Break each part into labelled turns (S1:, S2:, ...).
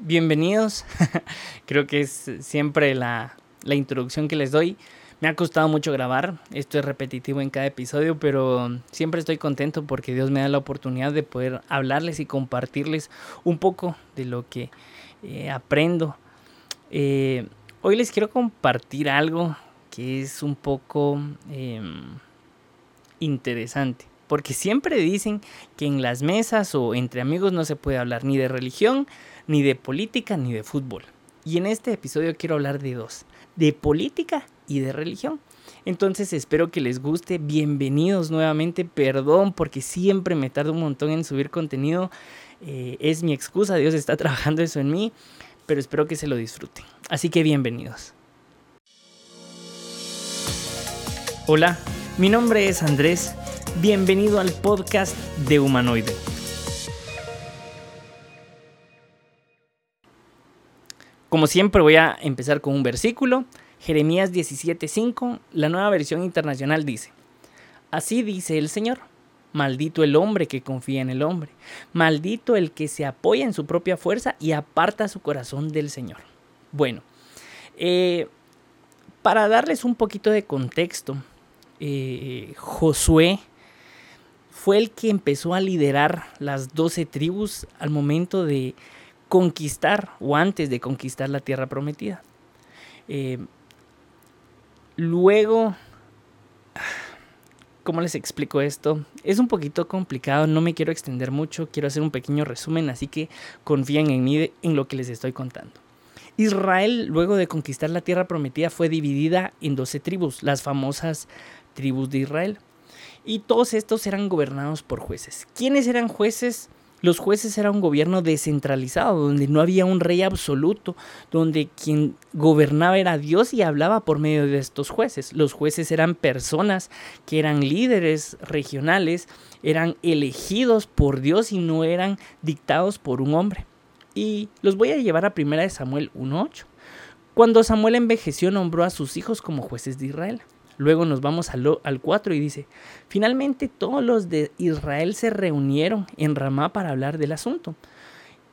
S1: bienvenidos. Creo que es siempre la, la, introducción que les doy. Me ha costado mucho grabar, esto es repetitivo en cada episodio, pero siempre estoy contento porque Dios me da la oportunidad de poder hablarles y compartirles un poco de lo que eh, aprendo. Eh, hoy les quiero compartir algo que es un poco eh, interesante. Porque siempre dicen que en las mesas o entre amigos no se puede hablar ni de religión, ni de política, ni de fútbol. Y en este episodio quiero hablar de dos, de política y de religión. Entonces espero que les guste. Bienvenidos nuevamente. Perdón porque siempre me tardo un montón en subir contenido. Eh, es mi excusa. Dios está trabajando eso en mí. Pero espero que se lo disfruten. Así que bienvenidos. Hola, mi nombre es Andrés Bienvenido al podcast de Humanoide. Como siempre voy a empezar con un versículo. Jeremías 17:5, la nueva versión internacional dice, Así dice el Señor, maldito el hombre que confía en el hombre, maldito el que se apoya en su propia fuerza y aparta su corazón del Señor. Bueno, eh, para darles un poquito de contexto, eh, Josué fue el que empezó a liderar las doce tribus al momento de conquistar o antes de conquistar la tierra prometida. Eh, luego, ¿cómo les explico esto? Es un poquito complicado, no me quiero extender mucho, quiero hacer un pequeño resumen, así que confíen en mí en lo que les estoy contando. Israel, luego de conquistar la tierra prometida, fue dividida en doce tribus, las famosas tribus de Israel y todos estos eran gobernados por jueces. ¿Quiénes eran jueces? Los jueces eran un gobierno descentralizado, donde no había un rey absoluto, donde quien gobernaba era Dios y hablaba por medio de estos jueces. Los jueces eran personas que eran líderes regionales, eran elegidos por Dios y no eran dictados por un hombre. Y los voy a llevar a 1 Samuel 1.8. Cuando Samuel envejeció nombró a sus hijos como jueces de Israel. Luego nos vamos al, al 4 y dice, finalmente todos los de Israel se reunieron en Ramá para hablar del asunto.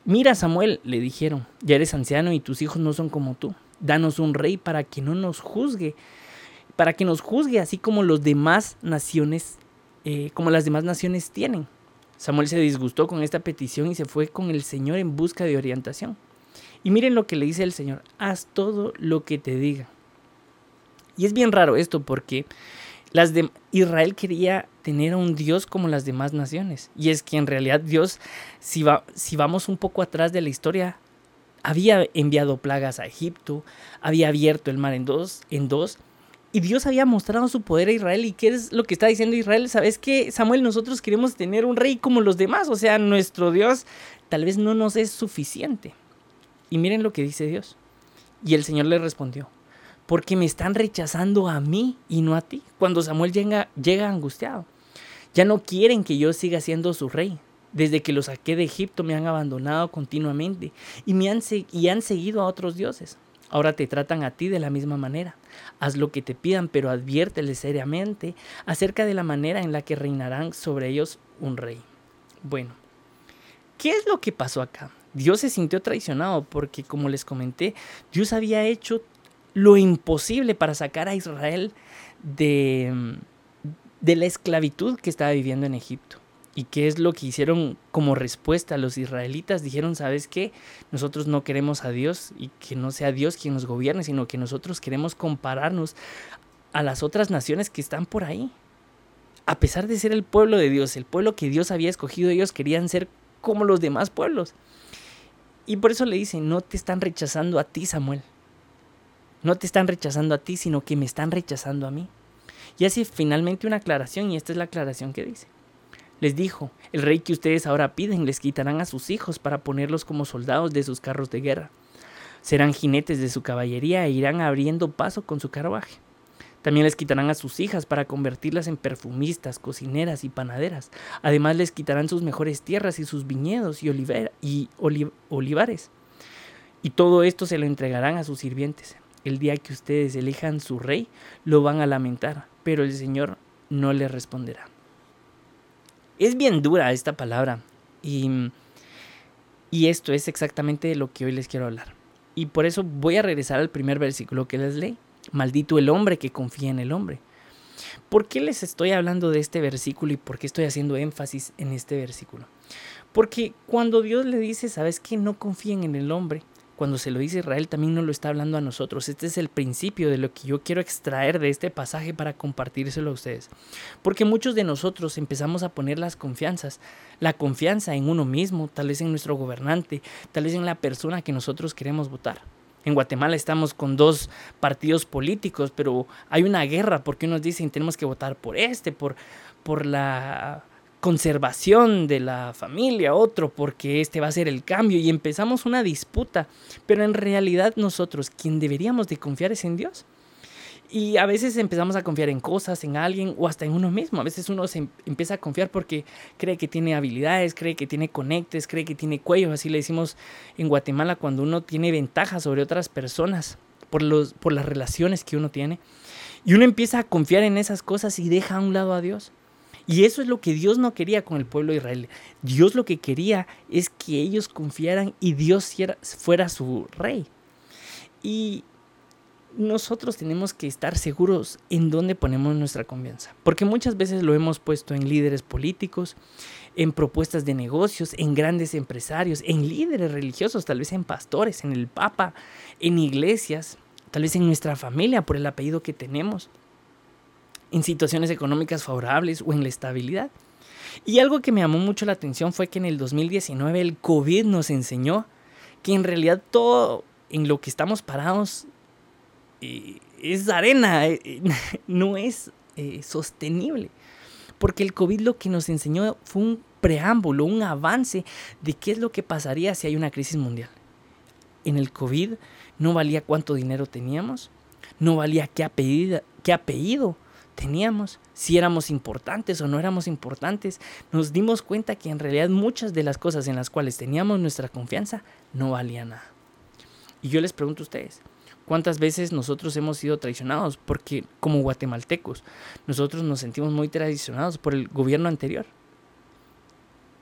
S1: Mira Samuel, le dijeron, ya eres anciano y tus hijos no son como tú. Danos un rey para que no nos juzgue, para que nos juzgue así como los demás naciones, eh, como las demás naciones tienen. Samuel se disgustó con esta petición y se fue con el Señor en busca de orientación. Y miren lo que le dice el Señor, haz todo lo que te diga. Y es bien raro esto porque las de Israel quería tener a un Dios como las demás naciones. Y es que en realidad Dios, si, va, si vamos un poco atrás de la historia, había enviado plagas a Egipto, había abierto el mar en dos, en dos, y Dios había mostrado su poder a Israel. ¿Y qué es lo que está diciendo Israel? ¿Sabes qué, Samuel? Nosotros queremos tener un rey como los demás. O sea, nuestro Dios tal vez no nos es suficiente. Y miren lo que dice Dios. Y el Señor le respondió, porque me están rechazando a mí y no a ti. Cuando Samuel llega, llega angustiado. Ya no quieren que yo siga siendo su rey. Desde que lo saqué de Egipto me han abandonado continuamente y, me han, y han seguido a otros dioses. Ahora te tratan a ti de la misma manera. Haz lo que te pidan, pero adviérteles seriamente acerca de la manera en la que reinarán sobre ellos un rey. Bueno, ¿qué es lo que pasó acá? Dios se sintió traicionado porque, como les comenté, Dios había hecho lo imposible para sacar a Israel de, de la esclavitud que estaba viviendo en Egipto. ¿Y qué es lo que hicieron como respuesta los israelitas? Dijeron, ¿sabes qué? Nosotros no queremos a Dios y que no sea Dios quien nos gobierne, sino que nosotros queremos compararnos a las otras naciones que están por ahí. A pesar de ser el pueblo de Dios, el pueblo que Dios había escogido, ellos querían ser como los demás pueblos. Y por eso le dicen, no te están rechazando a ti, Samuel. No te están rechazando a ti, sino que me están rechazando a mí. Y así finalmente una aclaración, y esta es la aclaración que dice. Les dijo, el rey que ustedes ahora piden les quitarán a sus hijos para ponerlos como soldados de sus carros de guerra. Serán jinetes de su caballería e irán abriendo paso con su carruaje. También les quitarán a sus hijas para convertirlas en perfumistas, cocineras y panaderas. Además les quitarán sus mejores tierras y sus viñedos y, y olivares. Y todo esto se lo entregarán a sus sirvientes el día que ustedes elijan su rey, lo van a lamentar, pero el Señor no le responderá. Es bien dura esta palabra y Y esto es exactamente de lo que hoy les quiero hablar. Y por eso voy a regresar al primer versículo que les leí. Maldito el hombre que confía en el hombre. ¿Por qué les estoy hablando de este versículo y por qué estoy haciendo énfasis en este versículo? Porque cuando Dios le dice, ¿sabes qué? No confíen en el hombre. Cuando se lo dice Israel, también no lo está hablando a nosotros. Este es el principio de lo que yo quiero extraer de este pasaje para compartírselo a ustedes. Porque muchos de nosotros empezamos a poner las confianzas, la confianza en uno mismo, tal vez en nuestro gobernante, tal vez en la persona que nosotros queremos votar. En Guatemala estamos con dos partidos políticos, pero hay una guerra porque unos dicen tenemos que votar por este, por, por la conservación de la familia, otro porque este va a ser el cambio y empezamos una disputa, pero en realidad nosotros quien deberíamos de confiar es en Dios. Y a veces empezamos a confiar en cosas, en alguien o hasta en uno mismo. A veces uno se em, empieza a confiar porque cree que tiene habilidades, cree que tiene conectes, cree que tiene cuello. Así le decimos en Guatemala cuando uno tiene ventajas sobre otras personas por, los, por las relaciones que uno tiene. Y uno empieza a confiar en esas cosas y deja a un lado a Dios. Y eso es lo que Dios no quería con el pueblo de Israel. Dios lo que quería es que ellos confiaran y Dios fuera su rey. Y nosotros tenemos que estar seguros en dónde ponemos nuestra confianza. Porque muchas veces lo hemos puesto en líderes políticos, en propuestas de negocios, en grandes empresarios, en líderes religiosos, tal vez en pastores, en el Papa, en iglesias, tal vez en nuestra familia por el apellido que tenemos, en situaciones económicas favorables o en la estabilidad. Y algo que me llamó mucho la atención fue que en el 2019 el COVID nos enseñó que en realidad todo en lo que estamos parados es arena, eh, eh, no es eh, sostenible. Porque el COVID lo que nos enseñó fue un preámbulo, un avance de qué es lo que pasaría si hay una crisis mundial. En el COVID no valía cuánto dinero teníamos, no valía qué apellido, qué apellido teníamos, si éramos importantes o no éramos importantes. Nos dimos cuenta que en realidad muchas de las cosas en las cuales teníamos nuestra confianza no valían nada. Y yo les pregunto a ustedes, ¿Cuántas veces nosotros hemos sido traicionados? Porque como guatemaltecos, nosotros nos sentimos muy traicionados por el gobierno anterior.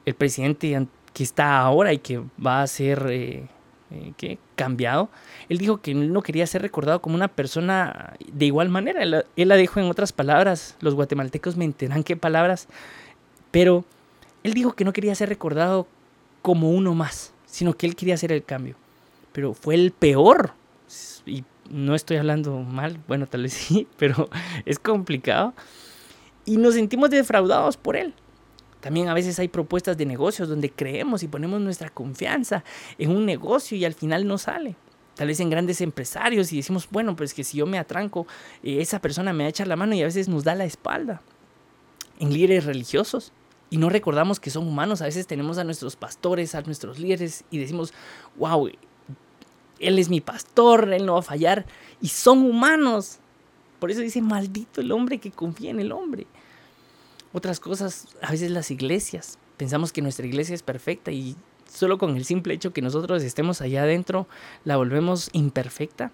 S1: El presidente que está ahora y que va a ser eh, eh, cambiado, él dijo que no quería ser recordado como una persona de igual manera. Él, la dijo en otras palabras, los guatemaltecos me entenderán qué palabras, pero él dijo que no quería ser recordado como uno más, sino que él quería hacer el cambio. Pero fue el peor y no estoy hablando mal, bueno, tal vez sí, pero es complicado. Y nos sentimos defraudados por él. También a veces hay propuestas de negocios donde creemos y ponemos nuestra confianza en un negocio y al final no sale. Tal vez en grandes empresarios y decimos, bueno, pues que si yo me atranco, eh, esa persona me va a echar la mano y a veces nos da la espalda. En líderes religiosos, y no recordamos que son humanos. A veces tenemos a nuestros pastores, a nuestros líderes y decimos, wow, él es mi pastor, Él no va a fallar. Y son humanos. Por eso dice, maldito el hombre que confía en el hombre. Otras cosas, a veces las iglesias. Pensamos que nuestra iglesia es perfecta y solo con el simple hecho que nosotros estemos allá adentro, la volvemos imperfecta.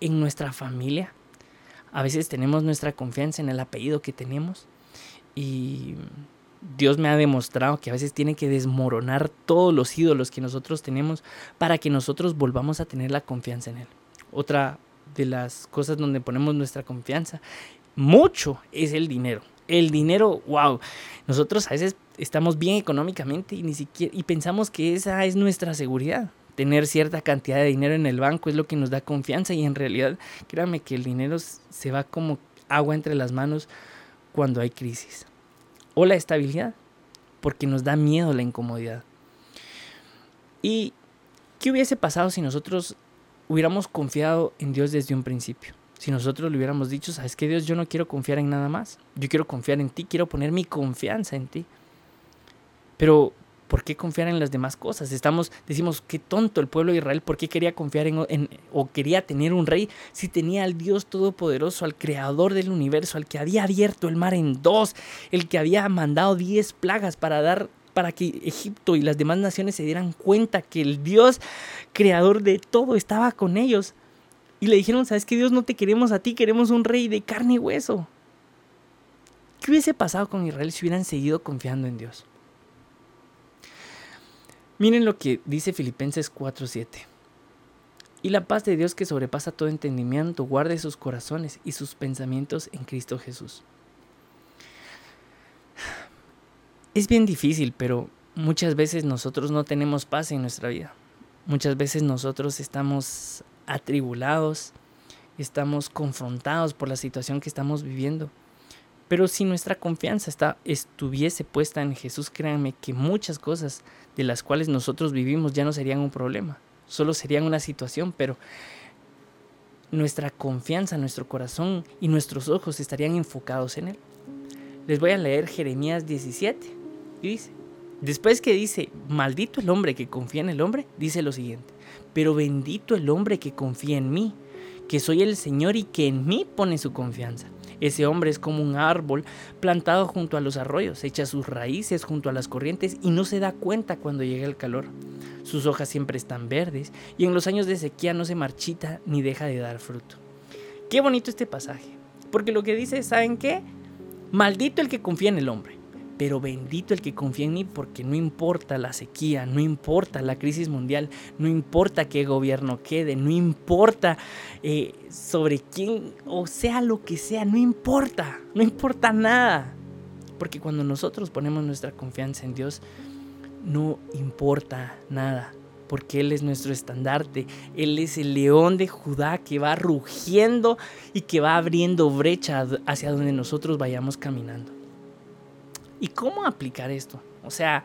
S1: En nuestra familia, a veces tenemos nuestra confianza en el apellido que tenemos y Dios me ha demostrado que a veces tiene que desmoronar todos los ídolos que nosotros tenemos para que nosotros volvamos a tener la confianza en Él. Otra de las cosas donde ponemos nuestra confianza mucho es el dinero. El dinero, wow. Nosotros a veces estamos bien económicamente y ni siquiera y pensamos que esa es nuestra seguridad. Tener cierta cantidad de dinero en el banco es lo que nos da confianza y en realidad, créanme que el dinero se va como agua entre las manos cuando hay crisis o la estabilidad, porque nos da miedo la incomodidad. ¿Y qué hubiese pasado si nosotros hubiéramos confiado en Dios desde un principio? Si nosotros le hubiéramos dicho, sabes que Dios, yo no quiero confiar en nada más, yo quiero confiar en ti, quiero poner mi confianza en ti. Pero ¿por qué confiar en las demás cosas? Estamos, decimos, qué tonto el pueblo de Israel, ¿por qué quería confiar en, o quería tener un rey si tenía al Dios Todopoderoso, al Creador del universo, al que había abierto el mar en dos, el que había mandado diez plagas para dar para que Egipto y las demás naciones se dieran cuenta que el Dios creador de todo estaba con ellos. Y le dijeron, ¿sabes qué Dios no te queremos a ti, queremos un rey de carne y hueso? ¿Qué hubiese pasado con Israel si hubieran seguido confiando en Dios? Miren lo que dice Filipenses 4:7. Y la paz de Dios que sobrepasa todo entendimiento guarde sus corazones y sus pensamientos en Cristo Jesús. Es bien difícil, pero muchas veces nosotros no tenemos paz en nuestra vida. Muchas veces nosotros estamos atribulados, estamos confrontados por la situación que estamos viviendo. Pero si nuestra confianza está, estuviese puesta en Jesús, créanme que muchas cosas de las cuales nosotros vivimos ya no serían un problema, solo serían una situación, pero nuestra confianza, nuestro corazón y nuestros ojos estarían enfocados en Él. Les voy a leer Jeremías 17 y dice, después que dice, maldito el hombre que confía en el hombre, dice lo siguiente, pero bendito el hombre que confía en mí, que soy el Señor y que en mí pone su confianza. Ese hombre es como un árbol plantado junto a los arroyos, echa sus raíces junto a las corrientes y no se da cuenta cuando llega el calor. Sus hojas siempre están verdes y en los años de sequía no se marchita ni deja de dar fruto. Qué bonito este pasaje, porque lo que dice, ¿saben qué? Maldito el que confía en el hombre pero bendito el que confía en mí porque no importa la sequía, no importa la crisis mundial, no importa qué gobierno quede, no importa eh, sobre quién o sea lo que sea, no importa, no importa nada. Porque cuando nosotros ponemos nuestra confianza en Dios, no importa nada. Porque Él es nuestro estandarte, Él es el león de Judá que va rugiendo y que va abriendo brecha hacia donde nosotros vayamos caminando. ¿Y cómo aplicar esto? O sea,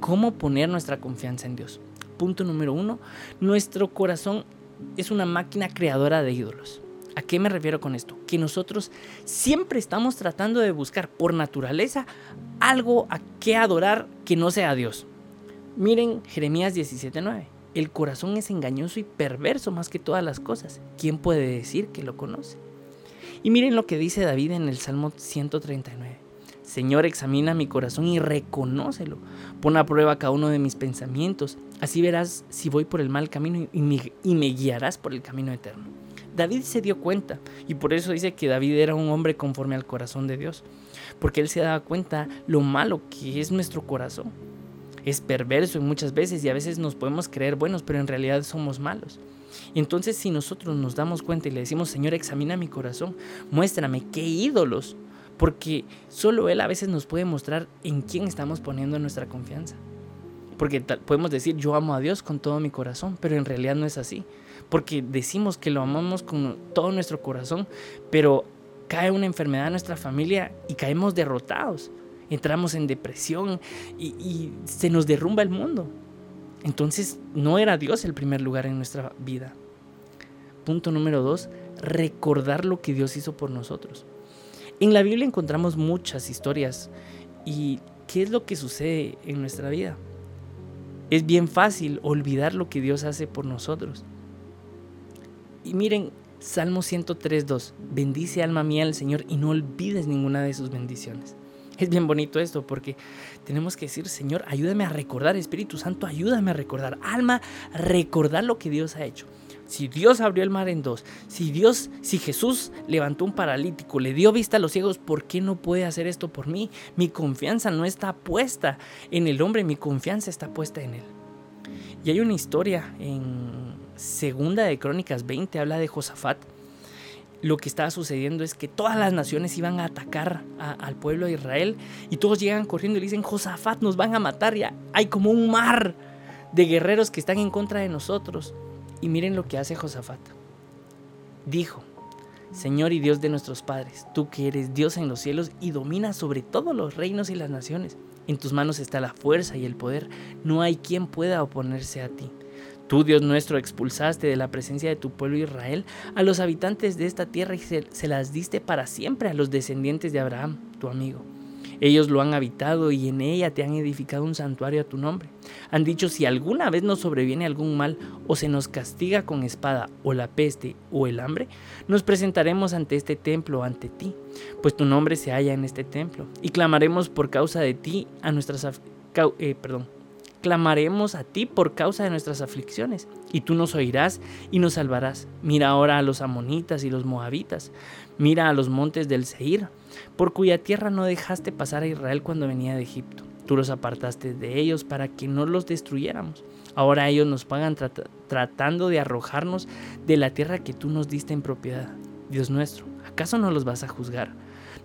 S1: ¿cómo poner nuestra confianza en Dios? Punto número uno, nuestro corazón es una máquina creadora de ídolos. ¿A qué me refiero con esto? Que nosotros siempre estamos tratando de buscar por naturaleza algo a qué adorar que no sea Dios. Miren Jeremías 17:9. El corazón es engañoso y perverso más que todas las cosas. ¿Quién puede decir que lo conoce? Y miren lo que dice David en el Salmo 139. Señor, examina mi corazón y reconócelo. Pon a prueba cada uno de mis pensamientos. Así verás si voy por el mal camino y me, guiarás por el camino eterno. David se dio cuenta y por eso dice que David era un hombre conforme al corazón de Dios. Porque él se daba cuenta lo malo que es nuestro corazón. Es perverso en muchas veces y a veces nos podemos creer buenos, pero en realidad somos malos. Y entonces si nosotros nos damos cuenta y le decimos, Señor, examina mi corazón, muéstrame qué ídolos porque solo Él a veces nos puede mostrar en quién estamos poniendo nuestra confianza. Porque podemos decir, yo amo a Dios con todo mi corazón, pero en realidad no es así. Porque decimos que lo amamos con todo nuestro corazón, pero cae una enfermedad en nuestra familia y caemos derrotados. Entramos en depresión y, y se nos derrumba el mundo. Entonces no era Dios el primer lugar en nuestra vida. Punto número dos, recordar lo que Dios hizo por nosotros. En la Biblia encontramos muchas historias y ¿qué es lo que sucede en nuestra vida? Es bien fácil olvidar lo que Dios hace por nosotros. Y miren, Salmo 103.2, bendice alma mía al Señor y no olvides ninguna de sus bendiciones. Es bien bonito esto porque tenemos que decir, Señor, ayúdame a recordar, Espíritu Santo, ayúdame a recordar, alma, recordar lo que Dios ha hecho. Si Dios abrió el mar en dos, si Dios, si Jesús levantó un paralítico, le dio vista a los ciegos, ¿por qué no puede hacer esto por mí? Mi confianza no está puesta en el hombre, mi confianza está puesta en él. Y hay una historia en Segunda de Crónicas 20, habla de Josafat. Lo que estaba sucediendo es que todas las naciones iban a atacar al pueblo de Israel y todos llegan corriendo y le dicen, Josafat, nos van a matar, ya hay como un mar de guerreros que están en contra de nosotros. Y miren lo que hace Josafat. Dijo, Señor y Dios de nuestros padres, tú que eres Dios en los cielos y dominas sobre todos los reinos y las naciones, en tus manos está la fuerza y el poder, no hay quien pueda oponerse a ti. Tú, Dios nuestro, expulsaste de la presencia de tu pueblo Israel a los habitantes de esta tierra y se, se las diste para siempre a los descendientes de Abraham, tu amigo. Ellos lo han habitado y en ella te han edificado un santuario a tu nombre. Han dicho, si alguna vez nos sobreviene algún mal o se nos castiga con espada o la peste o el hambre, nos presentaremos ante este templo, ante ti, pues tu nombre se halla en este templo, y clamaremos por causa de ti a nuestras... Eh, perdón, clamaremos a ti por causa de nuestras aflicciones, y tú nos oirás y nos salvarás. Mira ahora a los amonitas y los moabitas, mira a los montes del Seir, por cuya tierra no dejaste pasar a Israel cuando venía de Egipto. Tú los apartaste de ellos para que no los destruyéramos. Ahora ellos nos pagan tratando de arrojarnos de la tierra que tú nos diste en propiedad. Dios nuestro, ¿acaso no los vas a juzgar?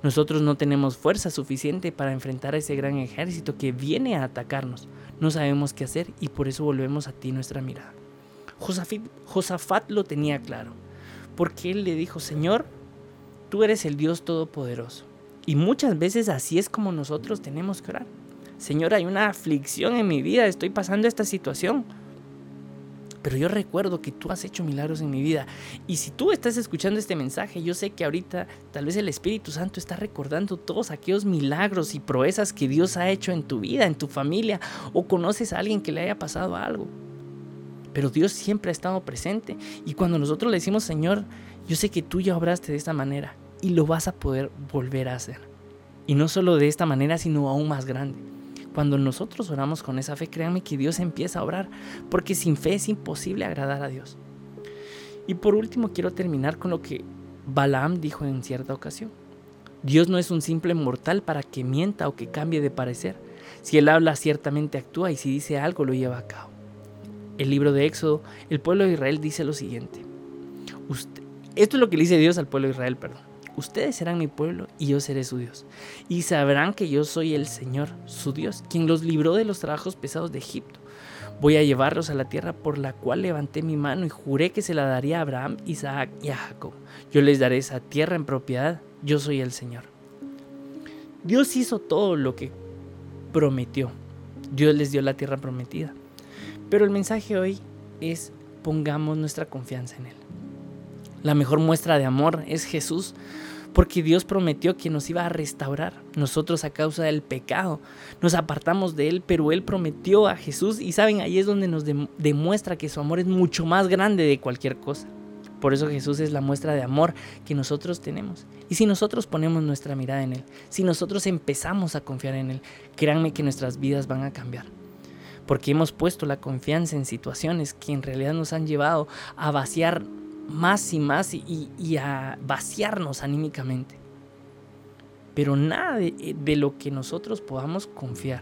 S1: Nosotros no tenemos fuerza suficiente para enfrentar a ese gran ejército que viene a atacarnos. No sabemos qué hacer y por eso volvemos a ti nuestra mirada. Josafat lo tenía claro, porque él le dijo, Señor, tú eres el Dios Todopoderoso. Y muchas veces así es como nosotros tenemos que orar. Señor, hay una aflicción en mi vida, estoy pasando esta situación. Pero yo recuerdo que tú has hecho milagros en mi vida. Y si tú estás escuchando este mensaje, yo sé que ahorita tal vez el Espíritu Santo está recordando todos aquellos milagros y proezas que Dios ha hecho en tu vida, en tu familia, o conoces a alguien que le haya pasado algo. Pero Dios siempre ha estado presente. Y cuando nosotros le decimos, Señor, yo sé que tú ya obraste de esta manera y lo vas a poder volver a hacer. Y no solo de esta manera, sino aún más grande. Cuando nosotros oramos con esa fe, créanme que Dios empieza a obrar, porque sin fe es imposible agradar a Dios. Y por último, quiero terminar con lo que Balaam dijo en cierta ocasión. Dios no es un simple mortal para que mienta o que cambie de parecer. Si Él habla, ciertamente actúa y si dice algo, lo lleva a cabo. El libro de Éxodo, el pueblo de Israel dice lo siguiente. Esto es lo que le dice Dios al pueblo de Israel, perdón. Ustedes serán mi pueblo y yo seré su Dios. Y sabrán que yo soy el Señor, su Dios, quien los libró de los trabajos pesados de Egipto. Voy a llevarlos a la tierra por la cual levanté mi mano y juré que se la daría a Abraham, Isaac y a Jacob. Yo les daré esa tierra en propiedad. Yo soy el Señor. Dios hizo todo lo que prometió. Dios les dio la tierra prometida. Pero el mensaje hoy es pongamos nuestra confianza en Él. La mejor muestra de amor es Jesús, porque Dios prometió que nos iba a restaurar. Nosotros a causa del pecado nos apartamos de Él, pero Él prometió a Jesús y saben, ahí es donde nos demuestra que su amor es mucho más grande de cualquier cosa. Por eso Jesús es la muestra de amor que nosotros tenemos. Y si nosotros ponemos nuestra mirada en Él, si nosotros empezamos a confiar en Él, créanme que nuestras vidas van a cambiar. Porque hemos puesto la confianza en situaciones que en realidad nos han llevado a vaciar más y más y, a vaciarnos anímicamente. Pero nada de, lo que nosotros podamos confiar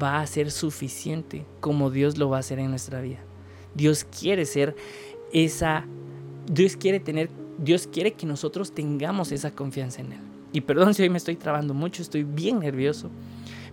S1: va a ser suficiente como Dios lo va a hacer en nuestra vida. Dios quiere ser esa, Dios quiere tener, Dios quiere que nosotros tengamos esa confianza en Él. Y perdón si hoy me estoy trabando mucho, estoy bien nervioso,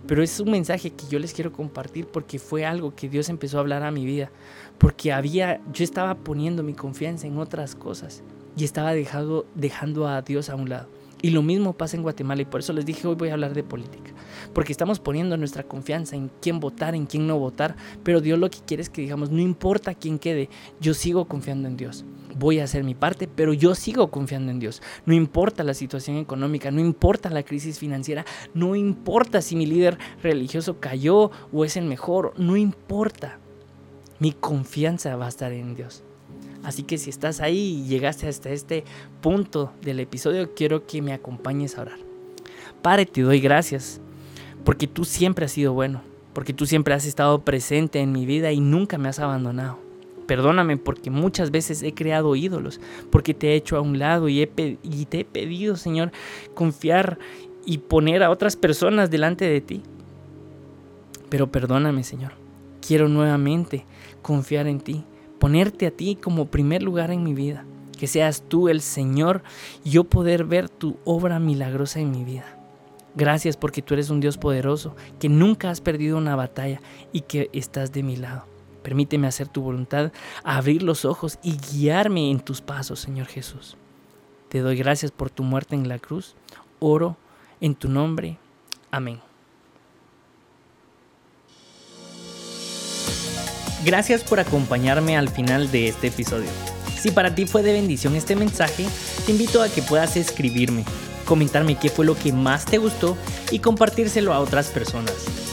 S1: pero es un mensaje que yo les quiero compartir porque fue algo que Dios empezó a hablar a mi vida. Porque había, yo estaba poniendo mi confianza en otras cosas y estaba dejando, dejando a Dios a un lado. Y lo mismo pasa en Guatemala y por eso les dije hoy voy a hablar de política. Porque estamos poniendo nuestra confianza en quién votar, en quién no votar. Pero Dios lo que quiere es que digamos, no importa quién quede, yo sigo confiando en Dios. Voy a hacer mi parte, pero yo sigo confiando en Dios. No importa la situación económica, no importa la crisis financiera, no importa si mi líder religioso cayó o es el mejor, no importa. Mi confianza va a estar en Dios. Así que si estás ahí y llegaste hasta este punto del episodio, quiero que me acompañes a orar. Padre, te doy gracias porque tú siempre has sido bueno, porque tú siempre has estado presente en mi vida y nunca me has abandonado. Perdóname porque muchas veces he creado ídolos, porque te he hecho a un lado y, y te he pedido, Señor, confiar y poner a otras personas delante de ti. Pero perdóname, Señor. Quiero nuevamente confiar en ti ponerte a ti como primer lugar en mi vida, que seas tú el Señor y yo poder ver tu obra milagrosa en mi vida. Gracias porque tú eres un Dios poderoso, que nunca has perdido una batalla y que estás de mi lado. Permíteme hacer tu voluntad, abrir los ojos y guiarme en tus pasos, Señor Jesús. Te doy gracias por tu muerte en la cruz. Oro en tu nombre. Amén. Gracias por acompañarme al final de este episodio. Si para ti fue de bendición este mensaje, te invito a que puedas escribirme, comentarme qué fue lo que más te gustó y compartírselo a otras personas.